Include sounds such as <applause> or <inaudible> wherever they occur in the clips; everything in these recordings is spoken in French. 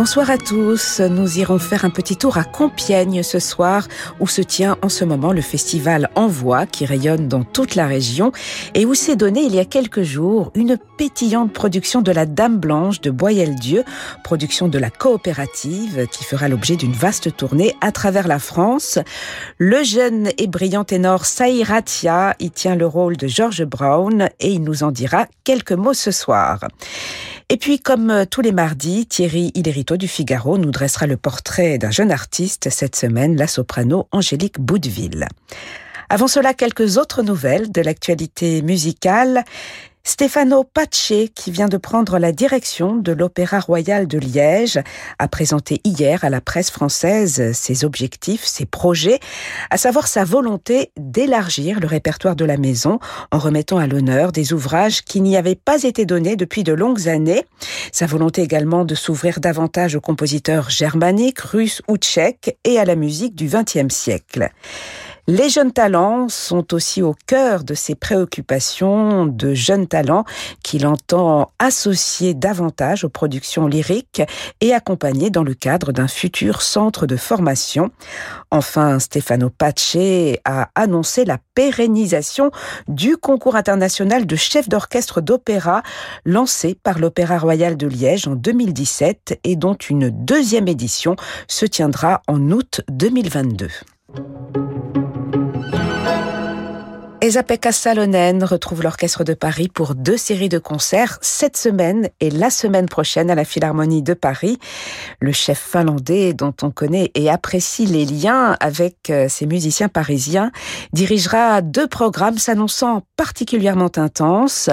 Bonsoir à tous. Nous irons faire un petit tour à Compiègne ce soir où se tient en ce moment le festival Envoi qui rayonne dans toute la région et où s'est donné il y a quelques jours une pétillante production de la Dame Blanche de Boyel-Dieu, production de la coopérative qui fera l'objet d'une vaste tournée à travers la France. Le jeune et brillant ténor Saïratia y tient le rôle de George Brown et il nous en dira quelques mots ce soir. Et puis, comme euh, tous les mardis, Thierry Ilerito du Figaro nous dressera le portrait d'un jeune artiste, cette semaine, la soprano Angélique Boudeville. Avant cela, quelques autres nouvelles de l'actualité musicale. Stefano Pace, qui vient de prendre la direction de l'Opéra Royal de Liège, a présenté hier à la presse française ses objectifs, ses projets, à savoir sa volonté d'élargir le répertoire de la maison en remettant à l'honneur des ouvrages qui n'y avaient pas été donnés depuis de longues années. Sa volonté également de s'ouvrir davantage aux compositeurs germaniques, russes ou tchèques et à la musique du XXe siècle. Les jeunes talents sont aussi au cœur de ses préoccupations de jeunes talents qu'il entend associer davantage aux productions lyriques et accompagner dans le cadre d'un futur centre de formation. Enfin, Stefano Pace a annoncé la pérennisation du concours international de chef d'orchestre d'opéra lancé par l'Opéra Royal de Liège en 2017 et dont une deuxième édition se tiendra en août 2022. Esa-Pekka Salonen retrouve l'Orchestre de Paris pour deux séries de concerts cette semaine et la semaine prochaine à la Philharmonie de Paris. Le chef finlandais dont on connaît et apprécie les liens avec euh, ses musiciens parisiens dirigera deux programmes s'annonçant particulièrement intenses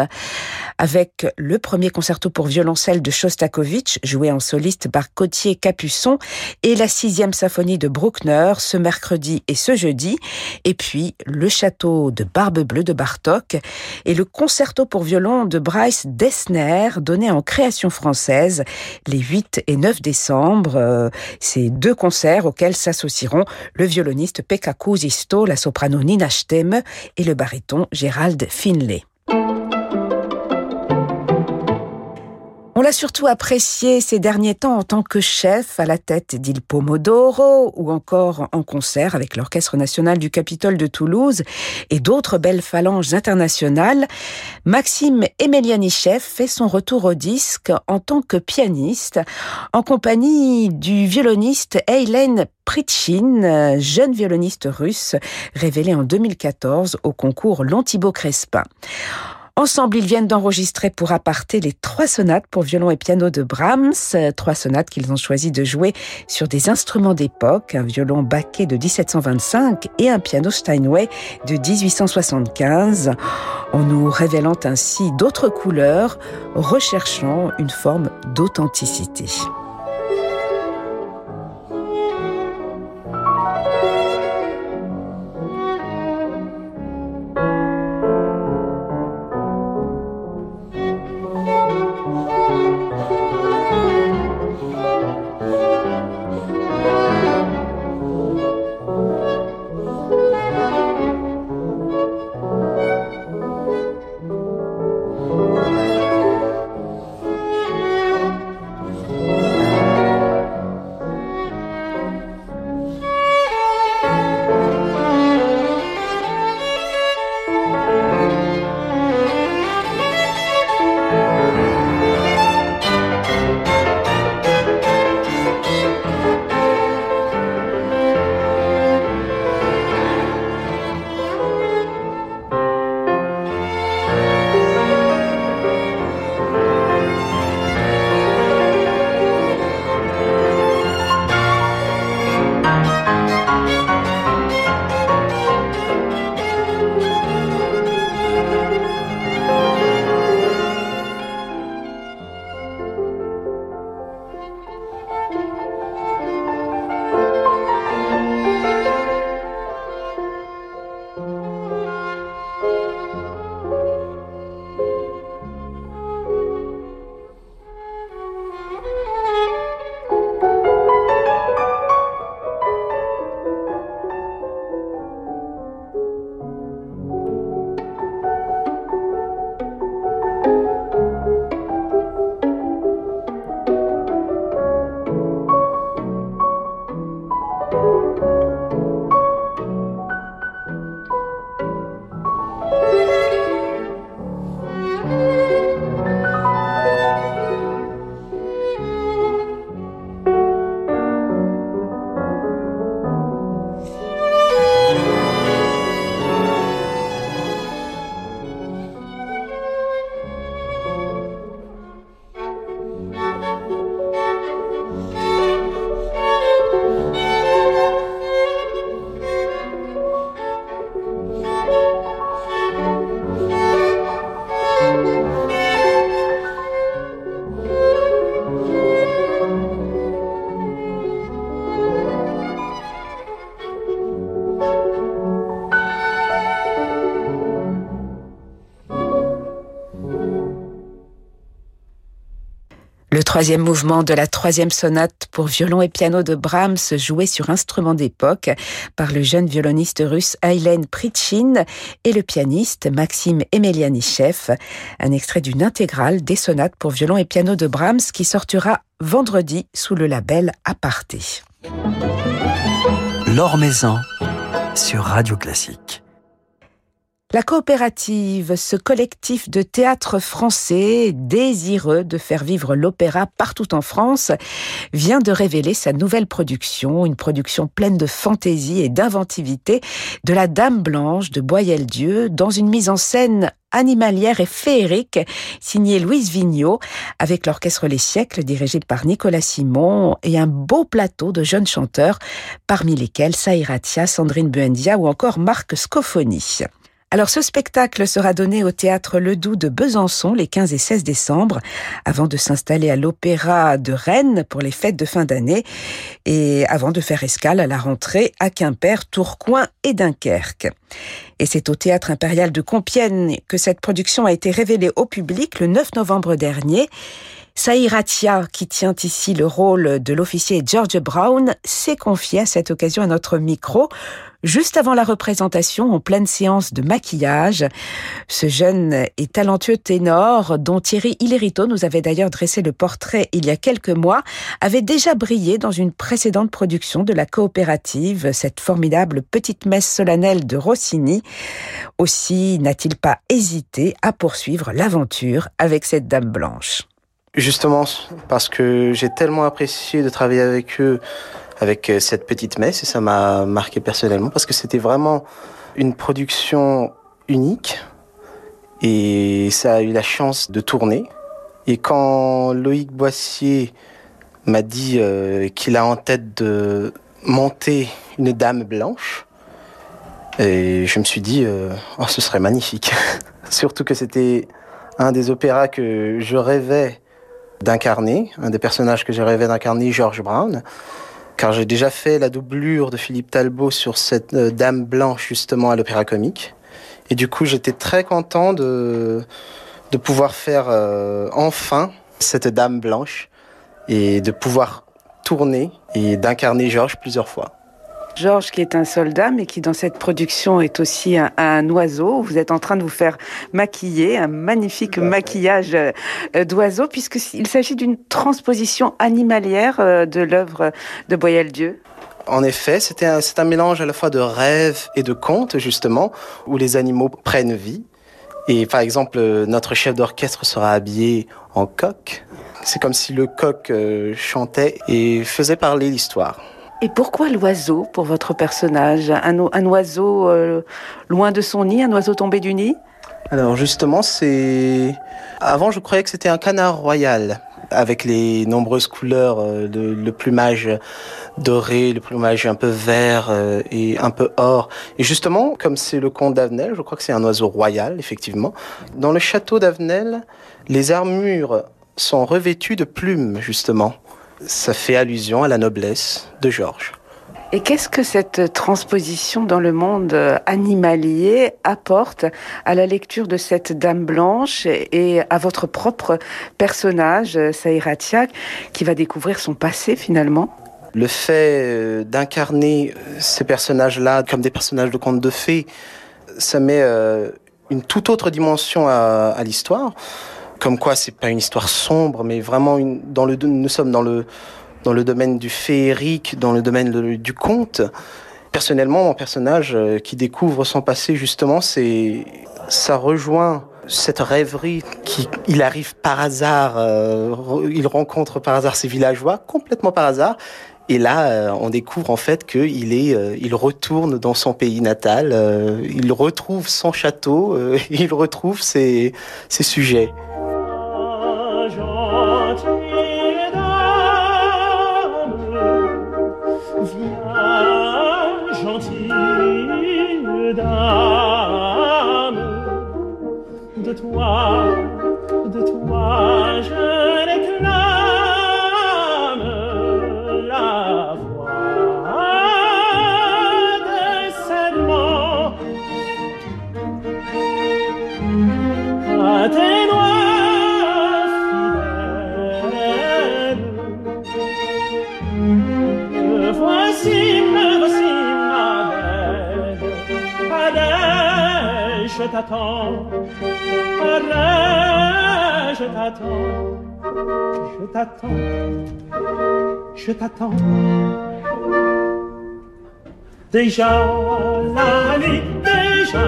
avec le premier concerto pour violoncelle de Shostakovich joué en soliste par Cotier Capuçon et la sixième symphonie de Bruckner ce mercredi et ce jeudi et puis le château de Barbe Bleue de Bartok et le concerto pour violon de Bryce Dessner donné en création française les 8 et 9 décembre. Euh, ces deux concerts auxquels s'associeront le violoniste Pekka Kuusisto, la soprano Nina Stemme et le baryton Gérald Finlay. On l'a surtout apprécié ces derniers temps en tant que chef à la tête d'Il Pomodoro ou encore en concert avec l'Orchestre national du Capitole de Toulouse et d'autres belles phalanges internationales. Maxime Emelianichev fait son retour au disque en tant que pianiste en compagnie du violoniste Eilen Pritchin, jeune violoniste russe révélé en 2014 au concours Lontibo Crespin. Ensemble, ils viennent d'enregistrer pour aparté les trois sonates pour violon et piano de Brahms, trois sonates qu'ils ont choisi de jouer sur des instruments d'époque, un violon baquet de 1725 et un piano Steinway de 1875, en nous révélant ainsi d'autres couleurs, recherchant une forme d'authenticité. Troisième mouvement de la troisième sonate pour violon et piano de Brahms, joué sur instrument d'époque par le jeune violoniste russe Aylen Pritchin et le pianiste Maxime Emelianichev. Un extrait d'une intégrale des sonates pour violon et piano de Brahms qui sortira vendredi sous le label Aparté. L'Or Maison sur Radio Classique. La coopérative, ce collectif de théâtre français désireux de faire vivre l'opéra partout en France, vient de révéler sa nouvelle production, une production pleine de fantaisie et d'inventivité de la Dame Blanche de Boyel-Dieu dans une mise en scène animalière et féerique, signée Louise Vigneault, avec l'orchestre Les Siècles dirigé par Nicolas Simon et un beau plateau de jeunes chanteurs, parmi lesquels Saïratia, Sandrine Buendia ou encore Marc Scofoni. Alors ce spectacle sera donné au théâtre Ledoux de Besançon les 15 et 16 décembre, avant de s'installer à l'Opéra de Rennes pour les fêtes de fin d'année et avant de faire escale à la rentrée à Quimper, Tourcoing et Dunkerque. Et c'est au théâtre impérial de Compiègne que cette production a été révélée au public le 9 novembre dernier. Saïratia, qui tient ici le rôle de l'officier George Brown, s'est confié à cette occasion à notre micro juste avant la représentation en pleine séance de maquillage. Ce jeune et talentueux ténor, dont Thierry Hillerito nous avait d'ailleurs dressé le portrait il y a quelques mois, avait déjà brillé dans une précédente production de la coopérative, cette formidable petite messe solennelle de Rossini. Aussi n'a-t-il pas hésité à poursuivre l'aventure avec cette dame blanche. Justement, parce que j'ai tellement apprécié de travailler avec eux avec euh, cette petite messe et ça m'a marqué personnellement parce que c'était vraiment une production unique et ça a eu la chance de tourner. Et quand Loïc Boissier m'a dit euh, qu'il a en tête de monter une dame blanche, et je me suis dit, euh, oh, ce serait magnifique. <laughs> Surtout que c'était un des opéras que je rêvais d'incarner, un des personnages que je rêvais d'incarner, George Brown car j'ai déjà fait la doublure de Philippe Talbot sur cette euh, dame blanche justement à l'Opéra Comique. Et du coup, j'étais très content de, de pouvoir faire euh, enfin cette dame blanche et de pouvoir tourner et d'incarner Georges plusieurs fois. Georges qui est un soldat, mais qui dans cette production est aussi un, oiseau. Vous êtes en train de vous faire maquiller, un magnifique maquillage euh, d'oiseau, puisqu'il s'agit d'une transposition animalière euh, de l'œuvre de Boyel-Dieu. En effet, c'est un, un mélange à la fois de rêve et de conte, justement, où les animaux prennent vie. Et par exemple, notre chef d'orchestre sera habillé en coq. C'est comme si le coq euh, chantait et faisait parler l'histoire. Et pourquoi l'oiseau pour votre personnage? Un, oiseau euh, loin de son nid, un oiseau tombé du nid? Alors justement, c'est... Avant, je croyais que c'était un canard royal, avec les nombreuses couleurs, euh, le plumage doré, le plumage un peu vert euh, et un peu or. Et justement, comme c'est le comte d'Avenel, je crois que c'est un oiseau royal, effectivement. Dans le château d'Avenel, les armures sont revêtues de plumes, justement ça fait allusion à la noblesse de Georges. Et qu'est-ce que cette transposition dans le monde animalier apporte à la lecture de cette Dame Blanche et à votre propre personnage, Saïratia, qui va découvrir son passé finalement? Le fait euh, d'incarner euh, ces personnages-là comme des personnages de contes de fées, ça met euh, une toute autre dimension à l'histoire comme quoi c'est pas une histoire sombre, mais vraiment une, dans le, nous sommes dans le, dans le domaine du féerique, dans le domaine du conte. Personnellement, mon personnage euh, qui découvre son passé, justement, c'est, ça rejoint cette rêverie qui, il arrive par hasard, euh, il rencontre par hasard ces villageois, complètement par hasard, et là, euh, on découvre en fait qu'il est, il retourne dans son pays natal, il retrouve son château, <laughs> il retrouve ses, ses sujets. love. Je t'attends. Je t'attends. Je t'attends. Déjà la nuit, déjà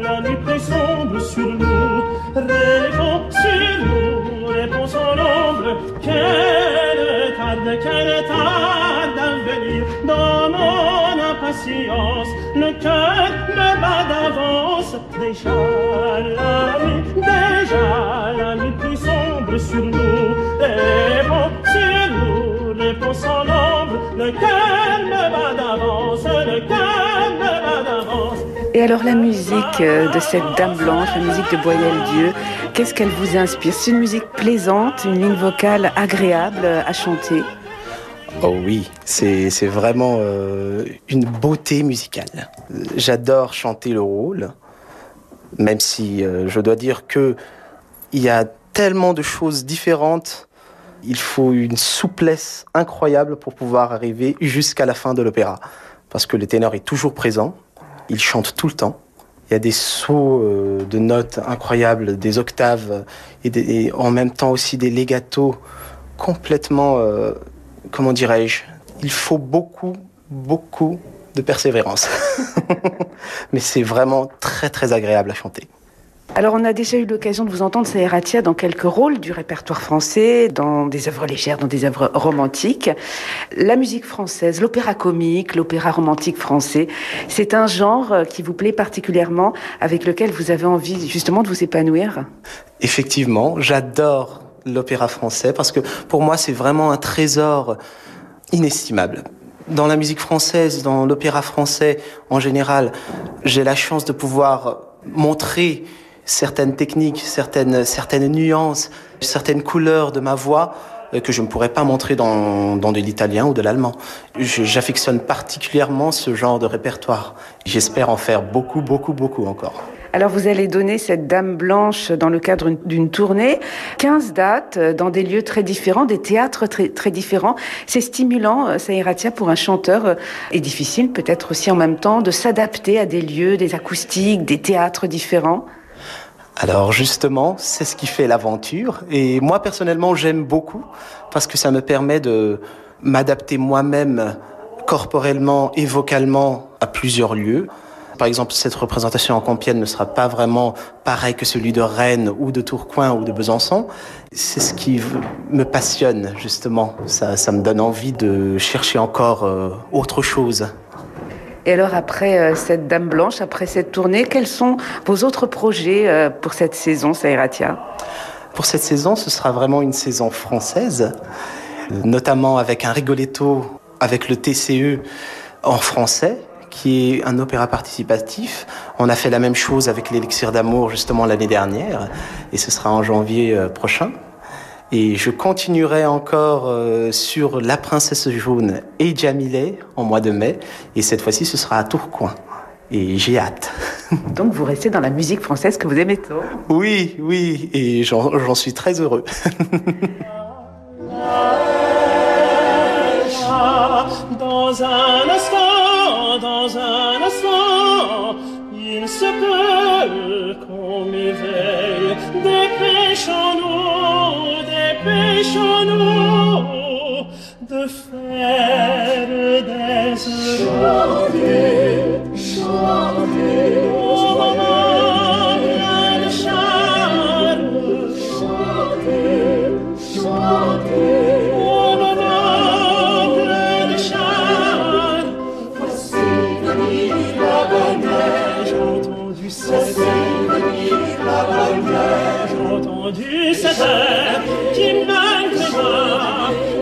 la nuit plus sombre sur nous, répond sur nous, répond son ombre. Quelle tarde, quelle tarde à dans mon impatience. Le cœur me bat d'avance. Déjà la nuit, déjà sur nous, répond sur nous, répond son ombre. Le cœur me bat d'avance, le cœur me bat d'avance. Et alors la musique euh, de cette Dame Blanche, la musique de Boyel-Dieu, qu'est-ce qu'elle vous inspire? C'est une musique plaisante, une ligne vocale agréable à chanter? Oh oui, c'est c'est vraiment euh, une beauté musicale. J'adore chanter le rôle, même si euh, je dois dire que il y a tellement de choses différentes. Il faut une souplesse incroyable pour pouvoir arriver jusqu'à la fin de l'opéra, parce que le ténor est toujours présent, il chante tout le temps. Il y a des sauts euh, de notes incroyables, des octaves et, en même temps aussi des legatos complètement, euh, comment dirais-je, il faut beaucoup, beaucoup de persévérance. <laughs> Mais c'est vraiment très très agréable à chanter. Alors on a déjà eu l'occasion de vous entendre, Saeratia, dans quelques rôles du répertoire français, dans des œuvres légères, dans des œuvres romantiques. La musique française, l'opéra comique, l'opéra romantique français, c'est un genre euh, qui vous plaît particulièrement, avec lequel vous avez envie justement de vous épanouir? Effectivement, j'adore l'opéra français parce que pour moi c'est vraiment un trésor inestimable. Dans la musique française, dans l'opéra français en général, j'ai la chance de pouvoir montrer certaines techniques, certaines, certaines nuances, certaines couleurs de ma voix euh, que je ne pourrais pas montrer dans, dans de l'italien ou de l'allemand. J'affectionne particulièrement ce genre de répertoire. J'espère en faire beaucoup, beaucoup, beaucoup encore. Alors vous allez donner cette Dame Blanche dans le cadre d'une- tournée, 15 dates euh, dans des lieux très différents, des théâtres très, très différents. C'est stimulant, euh, Saïratia, pour un chanteur, et difficile peut-être aussi en même temps de s'adapter à des lieux, des acoustiques, des théâtres différents. Alors justement, c'est ce qui fait l'aventure. Et moi personnellement, j'aime beaucoup parce que ça me permet de m'adapter moi-même corporellement et vocalement à plusieurs lieux. Par exemple, cette représentation en Compiègne ne sera pas vraiment pareil que celui de Rennes ou de Tourcoing ou de Besançon. C'est ce qui me passionne justement. Ça, ça me donne envie de chercher encore euh, autre chose. Et alors après euh, cette Dame Blanche, après cette tournée, quels sont vos autres projets euh, pour cette saison, Saïratia? Pour cette saison, ce sera vraiment une saison française, notamment avec un rigoletto avec le TCE en français, qui est un opéra participatif. On a fait la même chose avec l'élixir d'amour justement l'année dernière, et ce sera en janvier euh, prochain. Et je continuerai encore euh, sur La Princesse Jaune et Jamilé en mois de mai, et cette fois-ci ce sera à Tourcoing. Et j'ai hâte. <laughs> Donc vous restez dans la musique française que vous aimez tant. Oui, oui, et j'en j'en suis très heureux. <laughs> Dans un instant, entendu cette heure. Qui malgré moi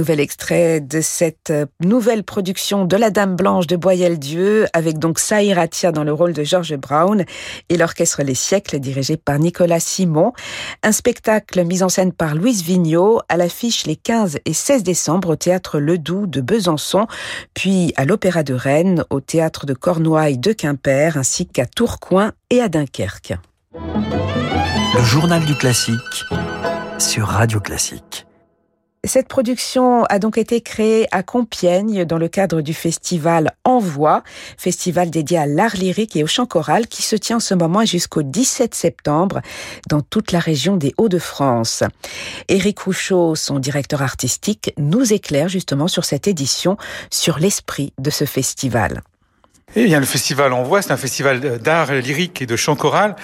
nouvel extrait de cette euh, nouvelle production de La Dame Blanche de Boyel-Dieu, avec donc Saïratia dans le rôle de George Brown et l'orchestre Les Siècles dirigé par Nicolas Simon. Un spectacle mis en scène par Louise Vigneault à l'affiche les 15 et 16 décembre au théâtre Ledoux de Besançon, puis à l'Opéra de Rennes, au théâtre de Cornouailles de Quimper, ainsi qu'à Tourcoing et à Dunkerque. Le journal du classique sur Radio Classique. Cette production a donc été créée à Compiègne dans le cadre du festival Envoi, festival dédié à l'art lyrique et au chant choral qui se tient en ce moment jusqu'au 17 septembre dans toute la région des Hauts-de-France. Éric Rouchot, son directeur artistique, nous éclaire justement sur cette édition, sur l'esprit de ce festival. Eh bien, le festival Envoi, c'est un festival d'art lyrique et de chant choral.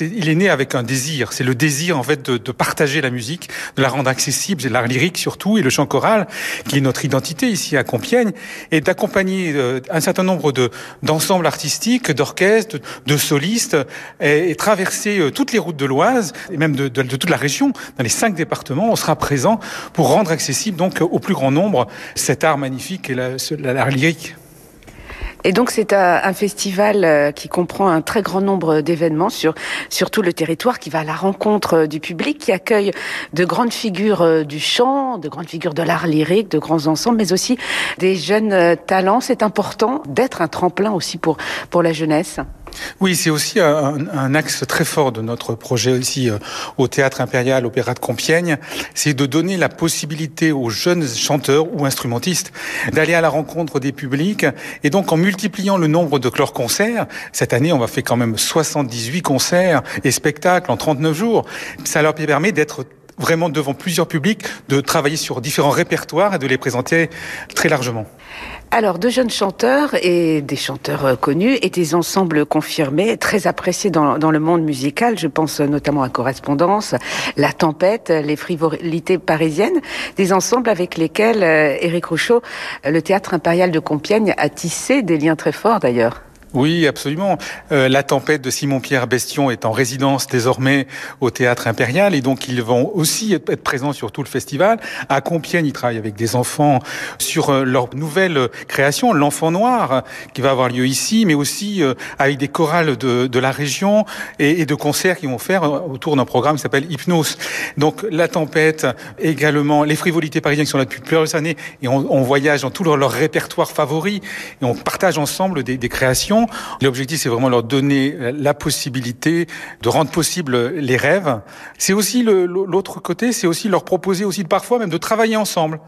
il est né avec un désir. C'est le désir, en fait, de, de, partager la musique, de la rendre accessible, l'art lyrique surtout, et le chant choral, qui est notre identité ici à Compiègne, et d'accompagner euh, un certain nombre de, d'ensembles artistiques, d'orchestres, de, solistes, et, traverser euh, toutes les routes de l'Oise, et même de, de, toute la région, dans les cinq départements. On sera présent pour rendre accessible, donc, au plus grand nombre, cet art magnifique et l'art lyrique. Et donc c'est un, festival euh, qui comprend un très grand nombre d'événements sur, sur tout le territoire, qui va à la rencontre euh, du public, qui accueille de grandes figures euh, du chant, de grandes figures de l'art lyrique, de grands ensembles, mais aussi des jeunes talents. C'est important d'être un tremplin aussi pour, pour la jeunesse. Oui, c'est aussi un, axe très fort de notre projet ici euh, au Théâtre Impérial Opéra de Compiègne, c'est de donner la possibilité aux jeunes chanteurs ou instrumentistes d'aller à la rencontre des publics. Et donc en multipliant le nombre de leurs concerts, cette année on va faire quand même 78 concerts et spectacles en 39 jours, ça leur permet d'être vraiment devant plusieurs publics, de travailler sur différents répertoires et de les présenter très largement. Alors, de jeunes chanteurs et des chanteurs euh, connus et des ensembles confirmés, très appréciés dans, le monde musical. Je pense notamment à Correspondance, La Tempête, les frivolités parisiennes, des ensembles avec lesquels euh, Éric Rouchot, le théâtre impérial de Compiègne, a tissé des liens très forts d'ailleurs. Oui, absolument. Euh, la tempête de Simon-Pierre Bestion est en résidence désormais au Théâtre Impérial et donc ils vont aussi être présents sur tout le festival. À Compiègne, ils travaillent avec des enfants sur euh, leur nouvelle création, l'Enfant Noir, qui va avoir lieu ici, mais aussi euh, avec des chorales de, de la région et, et, de concerts qu'ils vont faire autour d'un programme qui s'appelle Hypnose. Donc la tempête, également les frivolités parisiennes qui sont là depuis plusieurs années et on, on voyage dans tout leur, leur, répertoire favori et on partage ensemble des, des créations L'objectif, c'est vraiment leur donner la possibilité de rendre possible les rêves. C'est aussi l'autre côté, c'est aussi leur proposer aussi parfois même de travailler ensemble.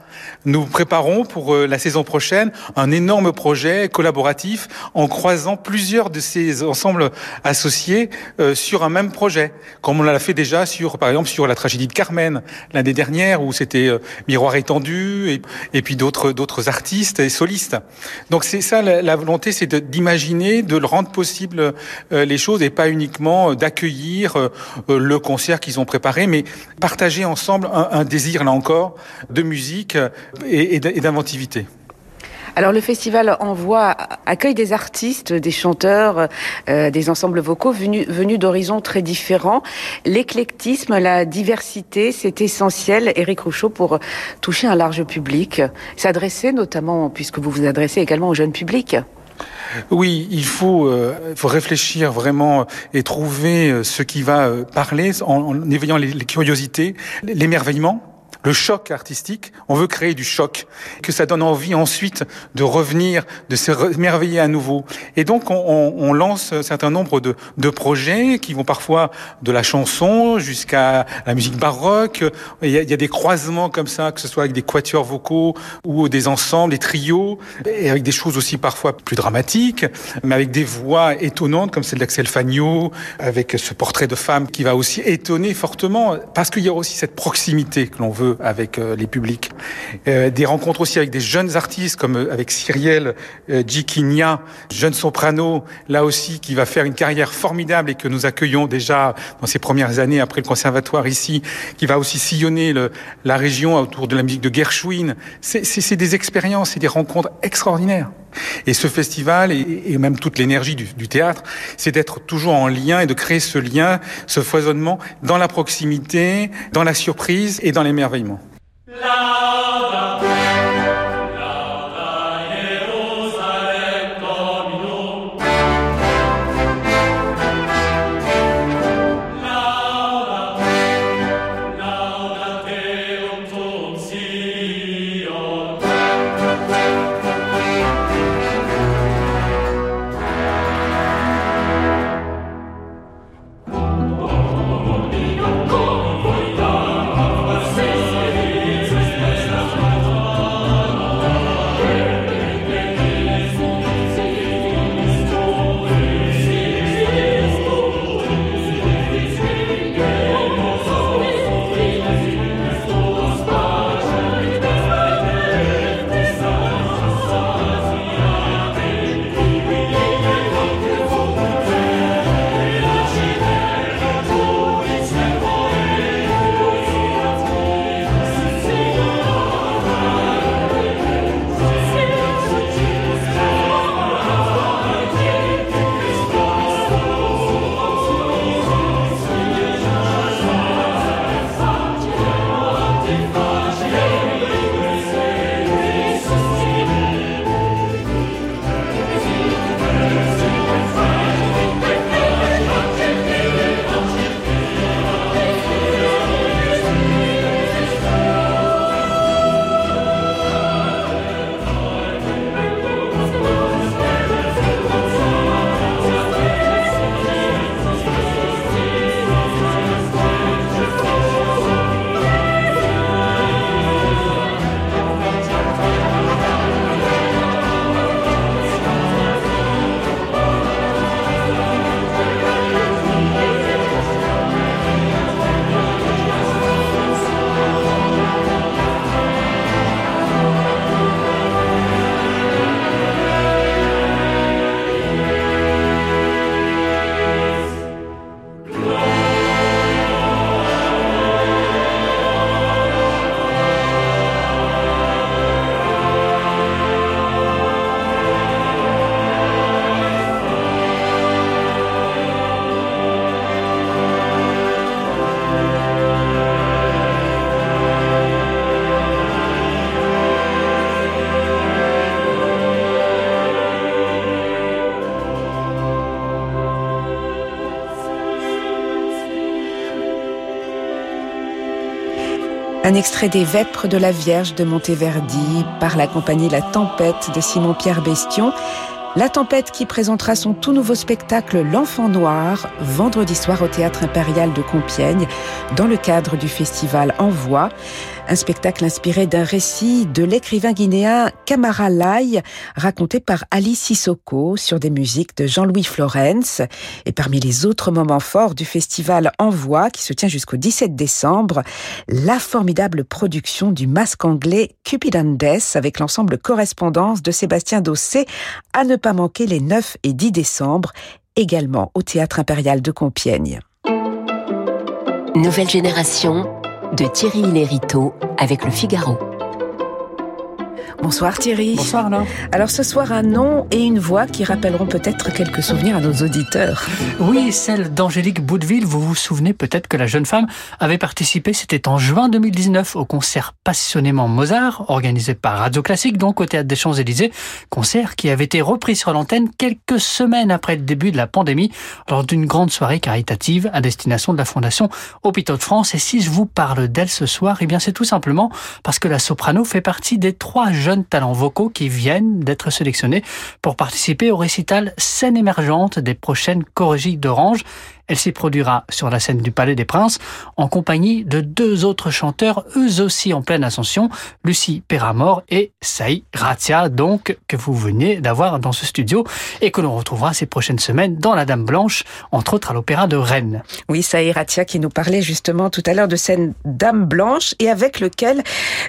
Nous préparons pour euh, la saison prochaine un énorme projet collaboratif en croisant plusieurs de ces ensembles associés euh, sur un même projet, comme on l'a fait déjà sur, par exemple, sur la tragédie de Carmen l'année dernière où c'était euh, Miroir étendu et, puis d'autres d'autres artistes et solistes. Donc c'est ça la volonté, c'est d'imaginer de le rendre possible euh, les choses et pas uniquement euh, d'accueillir euh, le concert qu'ils ont préparé, mais partager ensemble un, désir, là encore, de musique et, d'inventivité. Alors le festival Envoi accueille des artistes, des chanteurs, des ensembles vocaux venus, venus d'horizons très différents. L'éclectisme, la diversité, c'est essentiel, Éric Rouchot, pour toucher un large public, s'adresser notamment, puisque vous vous adressez également au jeune public. Oui, il faut, euh, réfléchir vraiment et trouver euh, ce qui va euh, parler en, éveillant les curiosités, l'émerveillement le choc artistique. On veut créer du choc, que ça donne envie ensuite de revenir, de se merveiller à nouveau. Et donc on, on, lance un certain nombre de, de, projets qui vont parfois de la chanson jusqu'à la musique baroque. Il y, a, il y, a, des croisements comme ça, que ce soit avec des quatuors vocaux ou des ensembles, des trios, et avec des choses aussi parfois plus dramatiques, mais avec des voix étonnantes comme celle d'Axel Fagnot, avec ce portrait de femme qui va aussi étonner fortement, parce qu'il y a aussi cette proximité que l'on veut avec euh, les publics. Euh, des rencontres aussi avec des jeunes artistes comme euh, avec Cyrielle Djikinia, jeune soprano, là aussi qui va faire une carrière formidable et que nous accueillons déjà dans ses premières années après le conservatoire ici, qui va aussi sillonner le, la région autour de la musique de Gershwin. C'est des expériences et des rencontres extraordinaires. Et ce festival et, même toute l'énergie du, théâtre, c'est d'être toujours en lien et de créer ce lien, ce foisonnement dans la proximité, dans la surprise et dans l'émerveillement. Un extrait des Vêpres de la Vierge de Monteverdi par la compagnie La Tempête de Simon-Pierre Bestion. La Tempête qui présentera son tout nouveau spectacle L'Enfant Noir vendredi soir au Théâtre Impérial de Compiègne dans le cadre du festival Envoi. Un spectacle inspiré d'un récit de l'écrivain guinéen Kamara Lai, raconté par Ali Sissoko sur des musiques de Jean-Louis Florence. Et parmi les autres moments forts du festival Envoi, qui se tient jusqu'au 17 décembre, la formidable production du masque anglais Cupidandes avec l'ensemble correspondance de Sébastien Dossé à ne pas manquer les 9 et 10 décembre, également au Théâtre Impérial de Compiègne. Nouvelle génération de Thierry Lériteau avec le Figaro. Bonsoir Thierry. Bonsoir Alain. Alors ce soir, un nom et une voix qui rappelleront peut-être quelques souvenirs à nos auditeurs. Oui, celle d'Angélique Boudeville. Vous vous souvenez peut-être que la jeune femme avait participé, c'était en juin 2019, au concert Passionnément Mozart, organisé par Radio Classique, donc au Théâtre des Champs-Élysées. Concert qui avait été repris sur l'antenne quelques semaines après le début de la pandémie, lors d'une grande soirée caritative à destination de la Fondation Hôpitaux de France. Et si je vous parle d'elle ce soir, eh bien c'est tout simplement parce que la soprano fait partie des trois jeunes talents vocaux qui viennent d'être sélectionnés pour participer au récital Scène émergente des prochaines Corrigies d'Orange. Elle s'y produira sur la scène du Palais des Princes en compagnie de deux autres chanteurs, eux aussi en pleine ascension, Lucie Perramore et Saï Ratia, donc, que vous venez d'avoir dans ce studio et que l'on retrouvera ces prochaines semaines dans La Dame Blanche, entre autres à l'Opéra de Rennes. Oui, Saï qui nous parlait justement tout à l'heure de scène Dame Blanche et avec lequel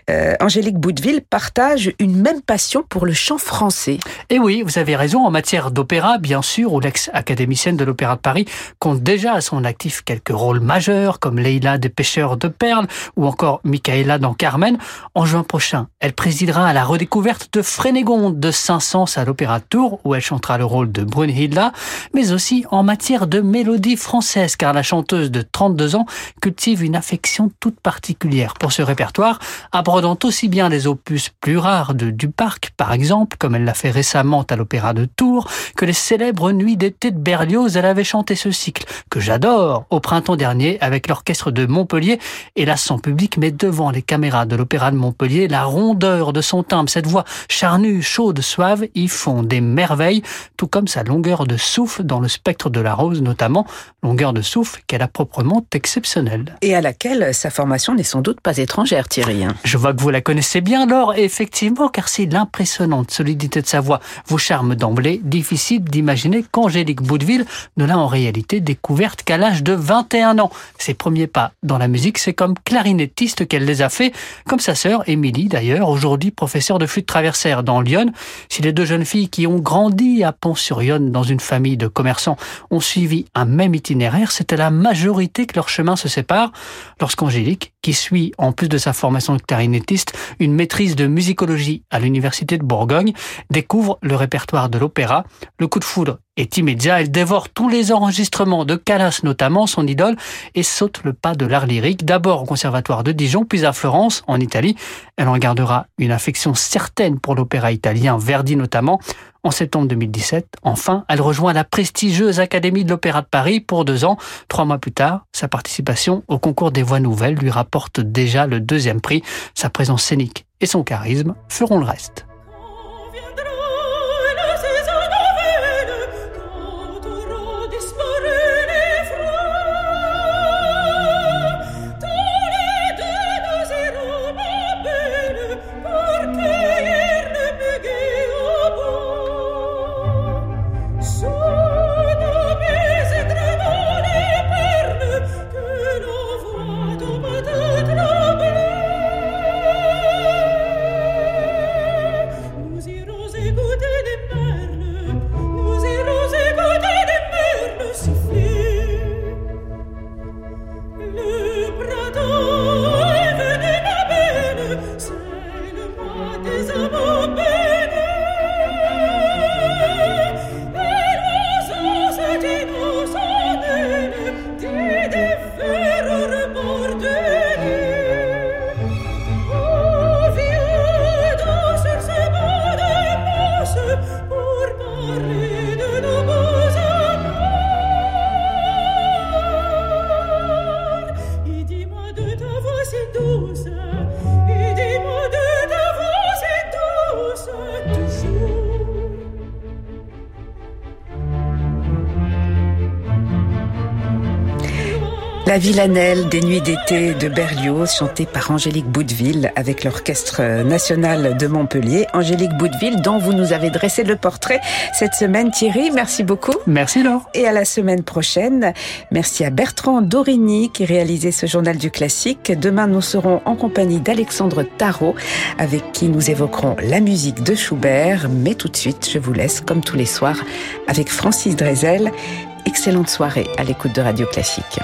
euh, Angélique Boudeville partage une même passion pour le chant français. Et oui, vous avez raison, en matière d'opéra, bien sûr, où l'ex-académicienne de l'Opéra de Paris compte déjà à son actif quelques rôles majeurs comme Leila des pêcheurs de perles ou encore Michaela dans Carmen. En juin prochain, elle présidera à la redécouverte de Frénégonde de Saint-Saëns à l'Opéra de Tours où elle chantera le rôle de Brunhilda, mais aussi en matière de mélodie française car la chanteuse de 32 ans cultive une affection toute particulière pour ce répertoire, abordant aussi bien les opus plus rares de Duparc par exemple, comme elle l'a fait récemment à l'Opéra de Tours, que les célèbres Nuits d'été de Berlioz, elle avait chanté ce cycle que j'adore au printemps dernier avec l'orchestre de Montpellier et là sans public mais devant les caméras de l'opéra de Montpellier, la rondeur de son timbre, cette voix charnue, chaude, suave, y font des merveilles, tout comme sa longueur de souffle dans le spectre de la rose notamment, longueur de souffle qu'elle a proprement exceptionnelle. Et à laquelle sa formation n'est sans doute pas étrangère, Thierry. Je vois que vous la connaissez bien, Laure, effectivement, car si l'impressionnante solidité de sa voix vous charme d'emblée, difficile d'imaginer qu'Angélique Boudeville ne l'a en réalité découvert découverte qu'à l'âge de 21 ans. Ses premiers pas dans la musique, c'est comme clarinettiste qu'elle les a fait, comme sa sœur Émilie d'ailleurs, aujourd'hui professeure de flûte traversière dans Lyon. Si les deux jeunes filles qui ont grandi à Pont-sur-Yonne dans une famille de commerçants ont suivi un même itinéraire, c'était la majorité que leur chemin se sépare lorsqu'Angélique, qui suit, en plus de sa formation de clarinettiste, une maîtrise de musicologie à l'Université de Bourgogne, découvre le répertoire de l'opéra. Le coup de foudre est immédiat. Elle dévore tous les enregistrements de Callas notamment, son idole, et saute le pas de l'art lyrique, d'abord au Conservatoire de Dijon, puis à Florence, en Italie. Elle en gardera une affection certaine pour l'opéra italien, Verdi notamment. En septembre 2017, enfin, elle rejoint la prestigieuse Académie de l'Opéra de Paris pour deux ans. Trois mois plus tard, sa participation au concours des voix nouvelles lui rapporte déjà le deuxième prix. Sa présence scénique et son charisme feront le reste. La villanelle des nuits d'été de Berlioz, chantée par Angélique Boudeville avec l'Orchestre national de Montpellier. Angélique Boudeville, dont vous nous avez dressé le portrait cette semaine. Thierry, merci beaucoup. Merci Laure. Et à la semaine prochaine. Merci à Bertrand Dorini qui réalisait ce journal du classique. Demain, nous serons en compagnie d'Alexandre Tarot avec qui nous évoquerons la musique de Schubert. Mais tout de suite, je vous laisse, comme tous les soirs, avec Francis Drezel. Excellente soirée à l'écoute de Radio Classique.